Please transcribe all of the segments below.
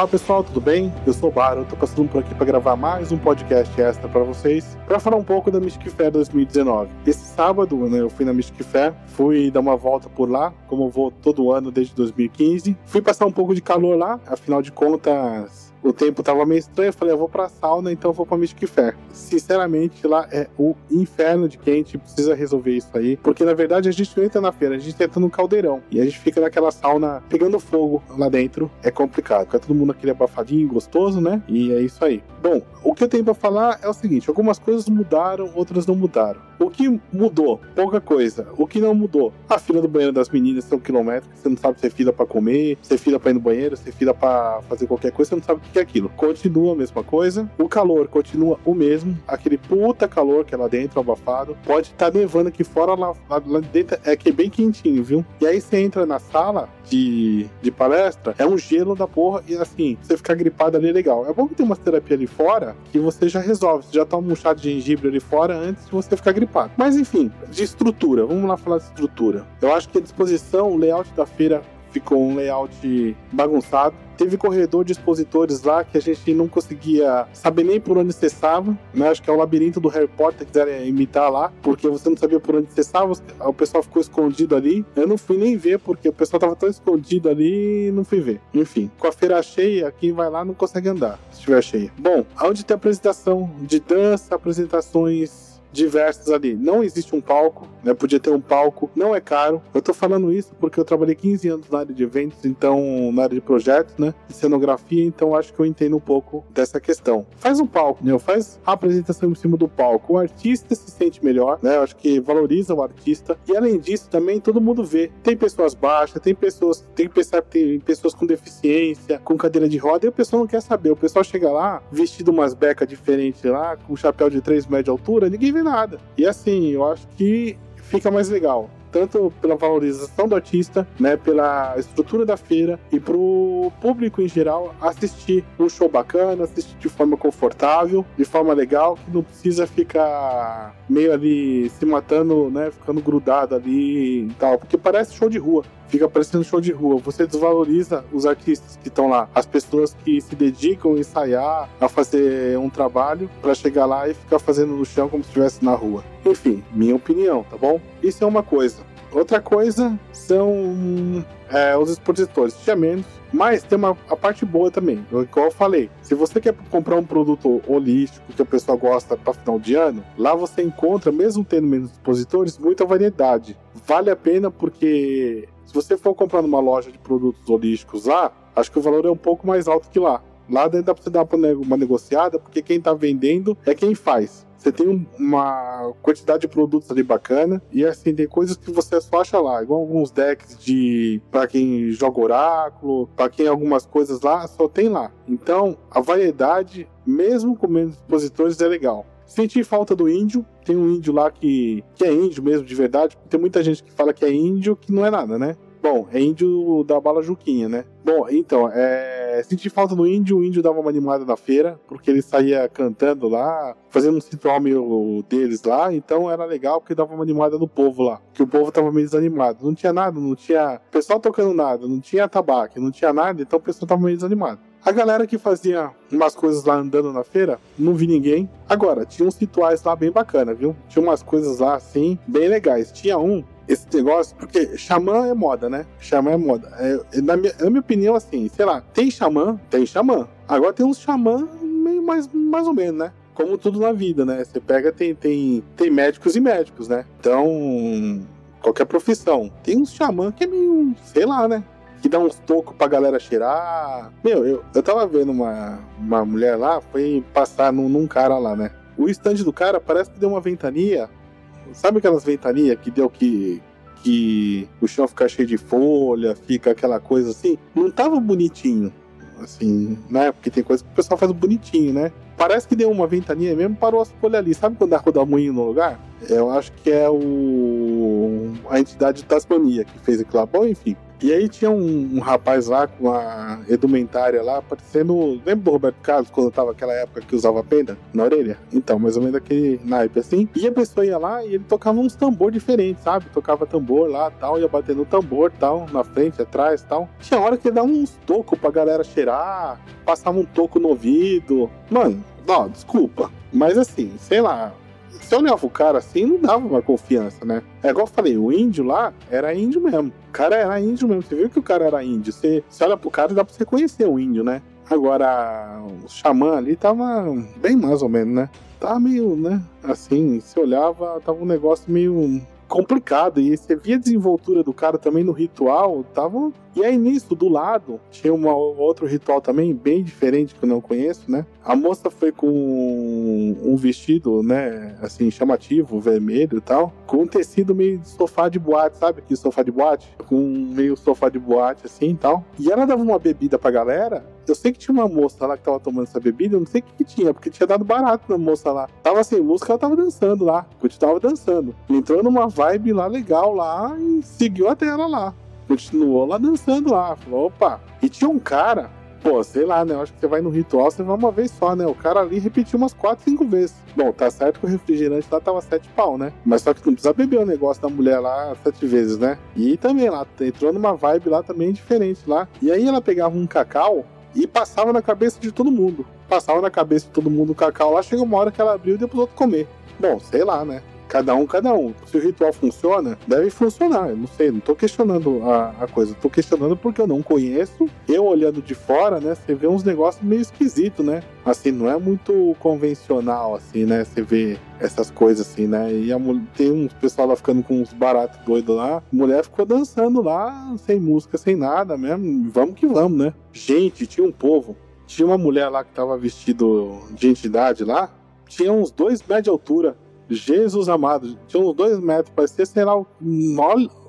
Olá pessoal, tudo bem? Eu sou o Baro, tô passando por aqui para gravar mais um podcast extra para vocês, para falar um pouco da Mystic Fair 2019. Esse sábado, né, eu fui na Mystic Fair, fui dar uma volta por lá, como eu vou todo ano desde 2015. Fui passar um pouco de calor lá, afinal de contas, o tempo tava meio estranho, eu falei, eu vou pra sauna, então eu vou pra Mystic Fair. Sinceramente, lá é o inferno de quente, precisa resolver isso aí, porque na verdade a gente não entra na feira, a gente entra no caldeirão, e a gente fica naquela sauna pegando fogo lá dentro, é complicado, fica todo mundo aquele abafadinho, gostoso, né? E é isso aí. Bom, o que eu tenho pra falar é o seguinte, algumas coisas mudaram, outras não mudaram. O que mudou? Pouca coisa. O que não mudou? A fila do banheiro das meninas são quilométricos, você não sabe se é fila pra comer, se é fila pra ir no banheiro, se é fila pra fazer qualquer coisa, você não sabe o que é aquilo. Continua a mesma coisa. O calor continua o mesmo. Aquele puta calor que é lá dentro, abafado. Pode estar tá nevando aqui fora, lá, lá, lá, dentro é que é bem quentinho, viu? E aí você entra na sala de, de palestra, é um gelo da porra. E assim, você ficar gripado ali é legal. É bom que tem uma terapia ali fora que você já resolve. Você já toma um chá de gengibre ali fora antes de você ficar gripado. Mas enfim, de estrutura. Vamos lá falar de estrutura. Eu acho que a disposição, o layout da feira ficou um layout bagunçado. Teve corredor de expositores lá que a gente não conseguia saber nem por onde cessava, né? Acho que é o labirinto do Harry Potter, quiserem imitar lá, porque você não sabia por onde cessava, o pessoal ficou escondido ali. Eu não fui nem ver, porque o pessoal tava tão escondido ali não fui ver. Enfim, com a feira cheia, quem vai lá não consegue andar, se estiver cheia. Bom, aonde tem apresentação de dança, apresentações diversos ali. Não existe um palco, né? Podia ter um palco, não é caro. Eu tô falando isso porque eu trabalhei 15 anos na área de eventos, então na área de projetos, né? Cenografia, então acho que eu entendo um pouco dessa questão. Faz um palco, né? Faz a apresentação em cima do palco. O artista se sente melhor, né? Eu acho que valoriza o artista. E além disso, também todo mundo vê. Tem pessoas baixas, tem pessoas, tem que pensar tem pessoas com deficiência, com cadeira de roda, e o pessoal não quer saber. O pessoal chega lá, vestido umas becas diferentes lá, com um chapéu de 3 metros de altura, ninguém vê nada. E assim, eu acho que fica mais legal tanto pela valorização do artista, né, pela estrutura da feira e para o público em geral assistir um show bacana, assistir de forma confortável, de forma legal, que não precisa ficar meio ali se matando, né, ficando grudado ali e tal, porque parece show de rua fica parecendo show de rua. Você desvaloriza os artistas que estão lá, as pessoas que se dedicam a ensaiar, a fazer um trabalho para chegar lá e ficar fazendo no chão como se estivesse na rua. Enfim, minha opinião, tá bom? Isso é uma coisa. Outra coisa são é, os expositores. Tinha menos, mas tem uma, a parte boa também. Igual eu falei, se você quer comprar um produto holístico que a pessoa gosta para final de ano, lá você encontra, mesmo tendo menos expositores, muita variedade. Vale a pena porque se você for comprar numa loja de produtos holísticos lá, acho que o valor é um pouco mais alto que lá. Lá dentro dá pra você dar uma negociada, porque quem tá vendendo é quem faz. Você tem uma quantidade de produtos ali bacana. E assim, tem coisas que você só acha lá. Igual alguns decks de. para quem joga oráculo, para quem algumas coisas lá, só tem lá. Então, a variedade, mesmo com menos expositores, é legal. Senti falta do índio. Tem um índio lá que, que é índio mesmo, de verdade. Tem muita gente que fala que é índio, que não é nada, né? Bom, é índio da bala Juquinha, né? Bom, então, é... senti falta do índio, o índio dava uma animada na feira, porque ele saía cantando lá, fazendo um ritual meio deles lá, então era legal porque dava uma animada no povo lá, que o povo tava meio desanimado. Não tinha nada, não tinha pessoal tocando nada, não tinha tabaco, não tinha nada, então o pessoal tava meio desanimado. A galera que fazia umas coisas lá andando na feira, não vi ninguém. Agora, tinha uns rituais lá bem bacana, viu? Tinha umas coisas lá assim, bem legais. Tinha um, esse negócio, porque xamã é moda, né? Xamã é moda. É, na, minha, na minha opinião, assim, sei lá, tem xamã? Tem xamã. Agora tem uns xamã meio mais, mais ou menos, né? Como tudo na vida, né? Você pega, tem, tem, tem médicos e médicos, né? Então, qualquer profissão. Tem uns xamã que é meio, sei lá, né? Que dá uns tocos pra galera cheirar. Meu, eu, eu tava vendo uma, uma mulher lá, foi passar num, num cara lá, né? O stand do cara parece que deu uma ventania. Sabe aquelas ventanias que deu que. que o chão fica cheio de folha, fica aquela coisa assim? Não tava bonitinho. Assim, né? Porque tem coisa que o pessoal faz bonitinho, né? Parece que deu uma ventania mesmo, parou as folhas ali. Sabe quando dá rodar moinho no lugar? Eu acho que é o a entidade de Tasmania que fez aquilo lá. Bom, enfim. E aí tinha um, um rapaz lá com a edumentária lá, parecendo. Lembra do Roberto Carlos quando tava aquela época que usava pena na orelha? Então, mais ou menos aquele naipe assim. E a pessoa ia lá e ele tocava uns tambor diferentes, sabe? Tocava tambor lá tal, ia batendo tambor tal, na frente, atrás tal. Tinha hora que ele dava uns tocos pra galera cheirar, passava um toco no ouvido. Mano, ó, desculpa. Mas assim, sei lá, eu olhava o cara assim, não dava uma confiança, né? É igual eu falei, o índio lá era índio mesmo. O cara era índio mesmo. Você viu que o cara era índio. Você, você olha pro cara dá pra você conhecer o índio, né? Agora, o xamã ali tava bem mais ou menos, né? Tava meio, né? Assim, se olhava, tava um negócio meio complicado. E você via a desenvoltura do cara também no ritual, tava. E aí nisso, do lado, tinha um outro ritual também, bem diferente, que eu não conheço, né? A moça foi com um vestido, né, assim, chamativo, vermelho e tal, com um tecido meio de sofá de boate, sabe? Que sofá de boate? Com meio sofá de boate, assim e tal. E ela dava uma bebida pra galera. Eu sei que tinha uma moça lá que tava tomando essa bebida, eu não sei o que, que tinha, porque tinha dado barato na moça lá. Tava sem música, ela tava dançando lá, continuava dançando. Entrou numa vibe lá legal lá e seguiu até ela lá. Continuou lá dançando lá. Falou, opa. E tinha um cara pô, sei lá, né? Eu acho que você vai no ritual, você vai uma vez só, né? O cara ali repetiu umas 4, 5 vezes. Bom, tá certo que o refrigerante lá tava 7 pau, né? Mas só que não precisa beber o negócio da mulher lá 7 vezes, né? E também lá, entrou numa vibe lá também diferente lá. E aí ela pegava um cacau e passava na cabeça de todo mundo. Passava na cabeça de todo mundo o cacau lá, chegou uma hora que ela abriu e deu pros outros comer. Bom, sei lá, né? Cada um, cada um. Se o ritual funciona, deve funcionar. Eu não sei, não tô questionando a, a coisa. Tô questionando porque eu não conheço. Eu olhando de fora, né? Você vê uns negócios meio esquisitos, né? Assim, não é muito convencional, assim, né? Você vê essas coisas assim, né? E a, tem um pessoal lá ficando com uns baratos doidos lá. A mulher ficou dançando lá, sem música, sem nada mesmo. Vamos que vamos, né? Gente, tinha um povo. Tinha uma mulher lá que tava vestido de entidade lá. Tinha uns dois metros de altura. Jesus amado, tinha uns dois metros, parecia, sei lá,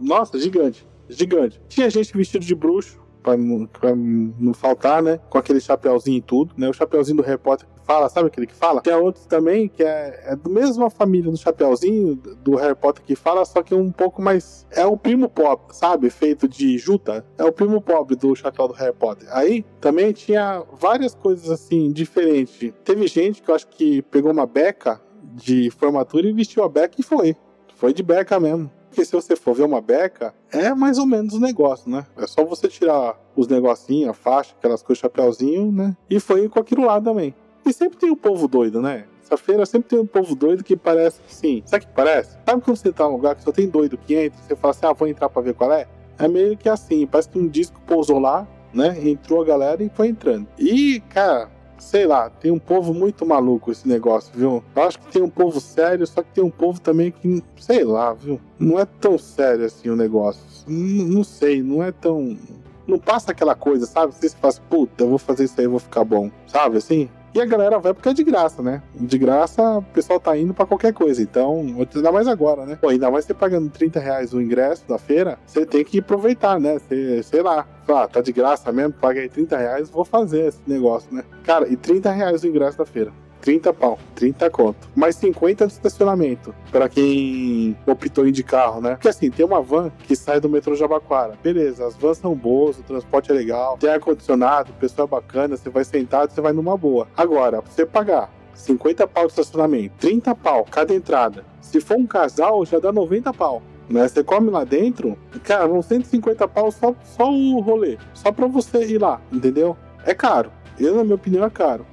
nossa, gigante, gigante. Tinha gente vestido de bruxo, pra não, pra não faltar, né? Com aquele chapéuzinho e tudo, né? O chapéuzinho do Potter que fala, sabe aquele que fala? Tem outros também que é, é da mesma família do chapéuzinho do Harry Potter que fala, só que um pouco mais. É o primo pobre, sabe? Feito de juta. É o primo pobre do chapéu do Harry Potter. Aí também tinha várias coisas assim diferentes. Teve gente que eu acho que pegou uma beca de formatura e vestiu a beca e foi. Foi de beca mesmo. Porque se você for ver uma beca, é mais ou menos o negócio, né? É só você tirar os negocinhos, a faixa, aquelas coisas, chapéuzinho, né? E foi com aquilo lá também. E sempre tem o povo doido, né? Essa feira sempre tem um povo doido que parece sim. Sabe que parece? Sabe quando você tá num lugar que só tem doido que entra, você fala assim, ah, vou entrar pra ver qual é? É meio que assim, parece que um disco pousou lá, né? Entrou a galera e foi entrando. E, cara, sei lá, tem um povo muito maluco esse negócio, viu? Eu acho que tem um povo sério, só que tem um povo também que, sei lá, viu? Não é tão sério assim o negócio. Não sei, não é tão. Não passa aquela coisa, sabe? Você fala assim, puta, eu vou fazer isso aí, eu vou ficar bom, sabe assim? E a galera vai porque é de graça, né? De graça, o pessoal tá indo para qualquer coisa. Então, ainda mais agora, né? Pô, ainda mais você pagando 30 reais o ingresso da feira, você tem que aproveitar, né? Você, sei lá, ah, tá de graça mesmo, paguei 30 reais, vou fazer esse negócio, né? Cara, e 30 reais o ingresso da feira. 30 pau, 30 conto. Mais 50 de estacionamento, para quem optou em de carro, né? Porque assim, tem uma van que sai do metrô Jabaquara. Beleza, as vans são boas, o transporte é legal, tem ar-condicionado, o pessoal é bacana, você vai sentado, você vai numa boa. Agora, você pagar 50 pau de estacionamento, 30 pau cada entrada. Se for um casal, já dá 90 pau. Né? Você come lá dentro, cara, vão 150 pau só, só o rolê. Só pra você ir lá, entendeu? É caro. Eu, na minha opinião, é caro.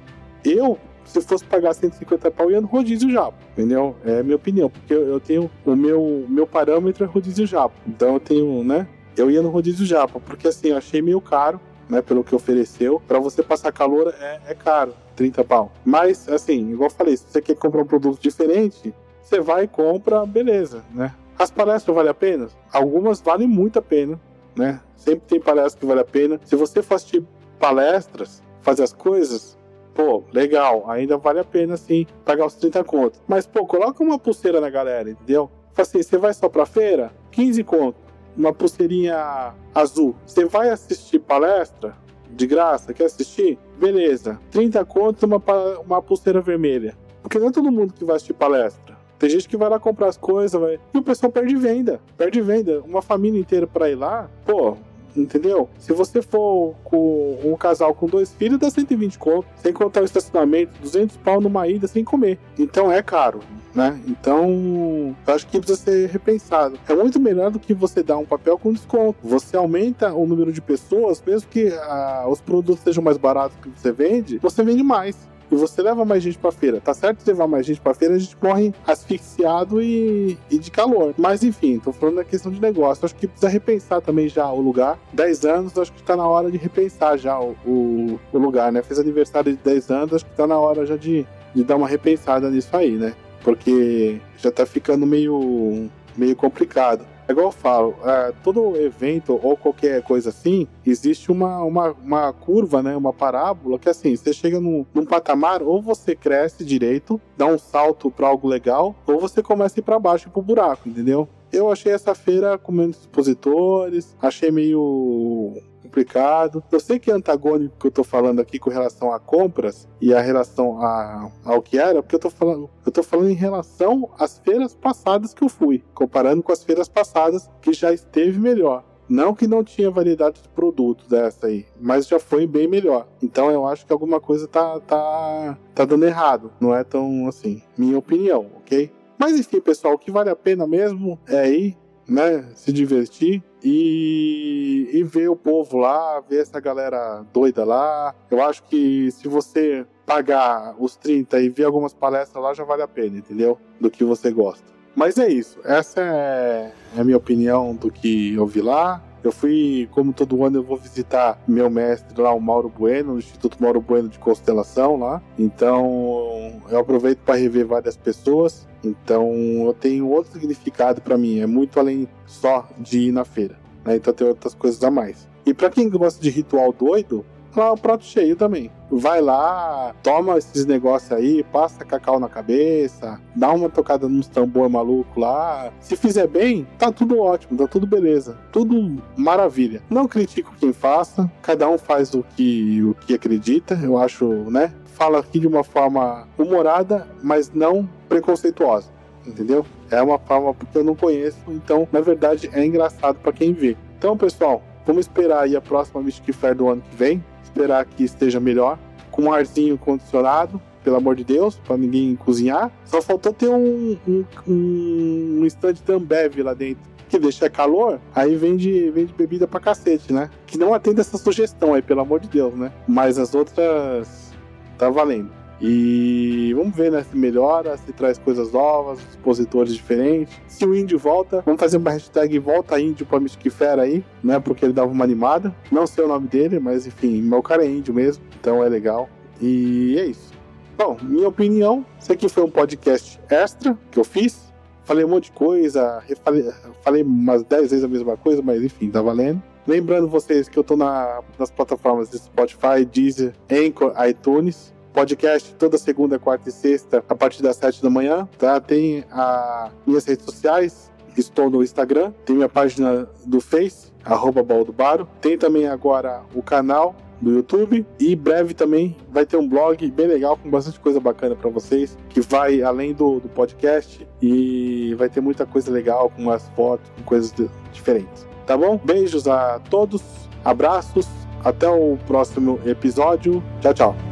Eu, se fosse pagar 150 pau, ia no rodízio já, entendeu? É a minha opinião, porque eu, tenho o meu, meu parâmetro é rodízio japa. Então eu tenho, né? Eu ia no rodízio japa, porque assim, eu achei meio caro, né? Pelo que ofereceu. para você passar calor é, é caro, 30 pau. Mas, assim, igual eu falei, se você quer comprar um produto diferente, você vai e compra, beleza, né? As palestras valem a pena? Algumas valem muito a pena, né? Sempre tem palestras que valem a pena. Se você for assistir palestras, fazer as coisas, pô, legal, ainda vale a pena sim pagar os 30 contos. Mas, pô, coloca uma pulseira na galera, entendeu? Fala assim, você vai só pra feira? 15 contos. Uma pulseirinha azul. Você vai assistir palestra? De graça? Quer assistir? Beleza. 30 contos uma, uma pulseira vermelha. Porque não é todo mundo que vai assistir palestra. Tem gente que vai lá comprar as coisas, vai... e o pessoal perde venda. Perde venda. Uma família inteira pra ir lá, pô, entendeu? Se você for com um casal com dois filhos, dá 120 conto, sem contar o estacionamento, 200 pau numa ida sem comer. Então é caro. Né? Então, eu acho que precisa ser repensado. É muito melhor do que você dar um papel com desconto. Você aumenta o número de pessoas, mesmo que ah, os produtos sejam mais baratos que você vende, você vende mais e você leva mais gente pra feira. Tá certo levar mais gente pra feira, a gente morre asfixiado e, e de calor. Mas enfim, tô falando da questão de negócio. Acho que precisa repensar também já o lugar. 10 anos, acho que tá na hora de repensar já o, o, o lugar, né? Fez aniversário de 10 anos, acho que tá na hora já de, de dar uma repensada nisso aí, né? Porque já tá ficando meio, meio complicado. É igual eu falo, é, todo evento ou qualquer coisa assim, existe uma, uma, uma curva, né? Uma parábola que assim, você chega num, num patamar, ou você cresce direito, dá um salto para algo legal, ou você começa a ir para baixo pro buraco, entendeu? Eu achei essa feira com menos expositores, achei meio complicado. Eu sei que é antagônico que eu tô falando aqui com relação a compras e a relação a, ao que era, porque eu tô falando, eu tô falando em relação às feiras passadas que eu fui, comparando com as feiras passadas que já esteve melhor. Não que não tinha variedade de produtos dessa aí, mas já foi bem melhor. Então eu acho que alguma coisa tá, tá, tá dando errado. Não é tão assim, minha opinião, ok? Mas enfim, pessoal, o que vale a pena mesmo é ir, né? Se divertir e, e ver o povo lá, ver essa galera doida lá. Eu acho que se você pagar os 30 e ver algumas palestras lá, já vale a pena, entendeu? Do que você gosta. Mas é isso. Essa é, é a minha opinião do que eu vi lá. Eu fui, como todo ano, eu vou visitar meu mestre lá, o Mauro Bueno, no Instituto Mauro Bueno de Constelação lá. Então, eu aproveito para rever várias pessoas. Então, eu tenho outro significado para mim. É muito além só de ir na feira. Né? Então, tem outras coisas a mais. E para quem gosta de ritual doido, o prato cheio também. Vai lá, toma esses negócios aí, passa cacau na cabeça, dá uma tocada nos tambor maluco lá. Se fizer bem, tá tudo ótimo, tá tudo beleza, tudo maravilha. Não critico quem faça, cada um faz o que, o que acredita, eu acho, né? Fala aqui de uma forma humorada, mas não preconceituosa, entendeu? É uma forma porque eu não conheço, então na verdade é engraçado para quem vê. Então, pessoal, vamos esperar aí a próxima Mystic Fair do ano que vem esperar que esteja melhor, com um arzinho condicionado, pelo amor de Deus, para ninguém cozinhar. Só faltou ter um, um, um stand Ambev lá dentro. Que deixa calor, aí vende, vende bebida pra cacete, né? Que não atende essa sugestão aí, pelo amor de Deus, né? Mas as outras tá valendo. E vamos ver, né, se melhora, se traz coisas novas, expositores diferentes. Se o índio volta, vamos fazer uma hashtag volta índio pra Mystic Fair aí, né, porque ele dava uma animada. Não sei o nome dele, mas enfim, meu cara é índio mesmo, então é legal. E é isso. Bom, minha opinião, isso aqui foi um podcast extra que eu fiz. Falei um monte de coisa, falei, falei umas 10 vezes a mesma coisa, mas enfim, tá valendo. Lembrando vocês que eu tô na, nas plataformas de Spotify, Deezer, Anchor, iTunes podcast toda segunda, quarta e sexta, a partir das sete da manhã, tá? Tem as minhas redes sociais, estou no Instagram, tem minha página do Face, arroba Baldubaro. Tem também agora o canal do YouTube e breve também vai ter um blog bem legal com bastante coisa bacana para vocês que vai além do, do, podcast e vai ter muita coisa legal com as fotos, com coisas diferentes. Tá bom? Beijos a todos, abraços, até o próximo episódio. Tchau, tchau.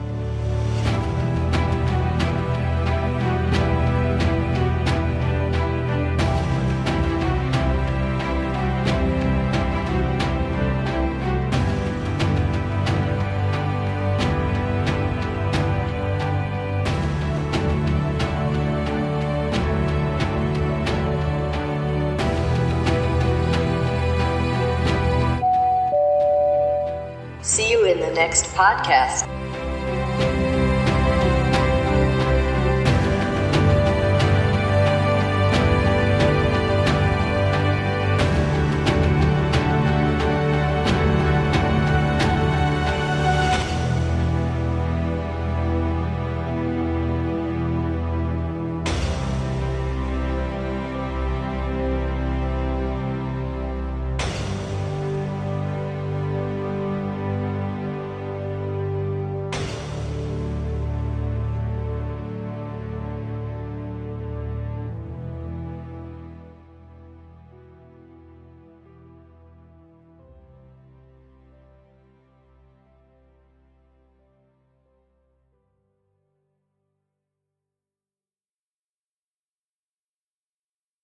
Next podcast.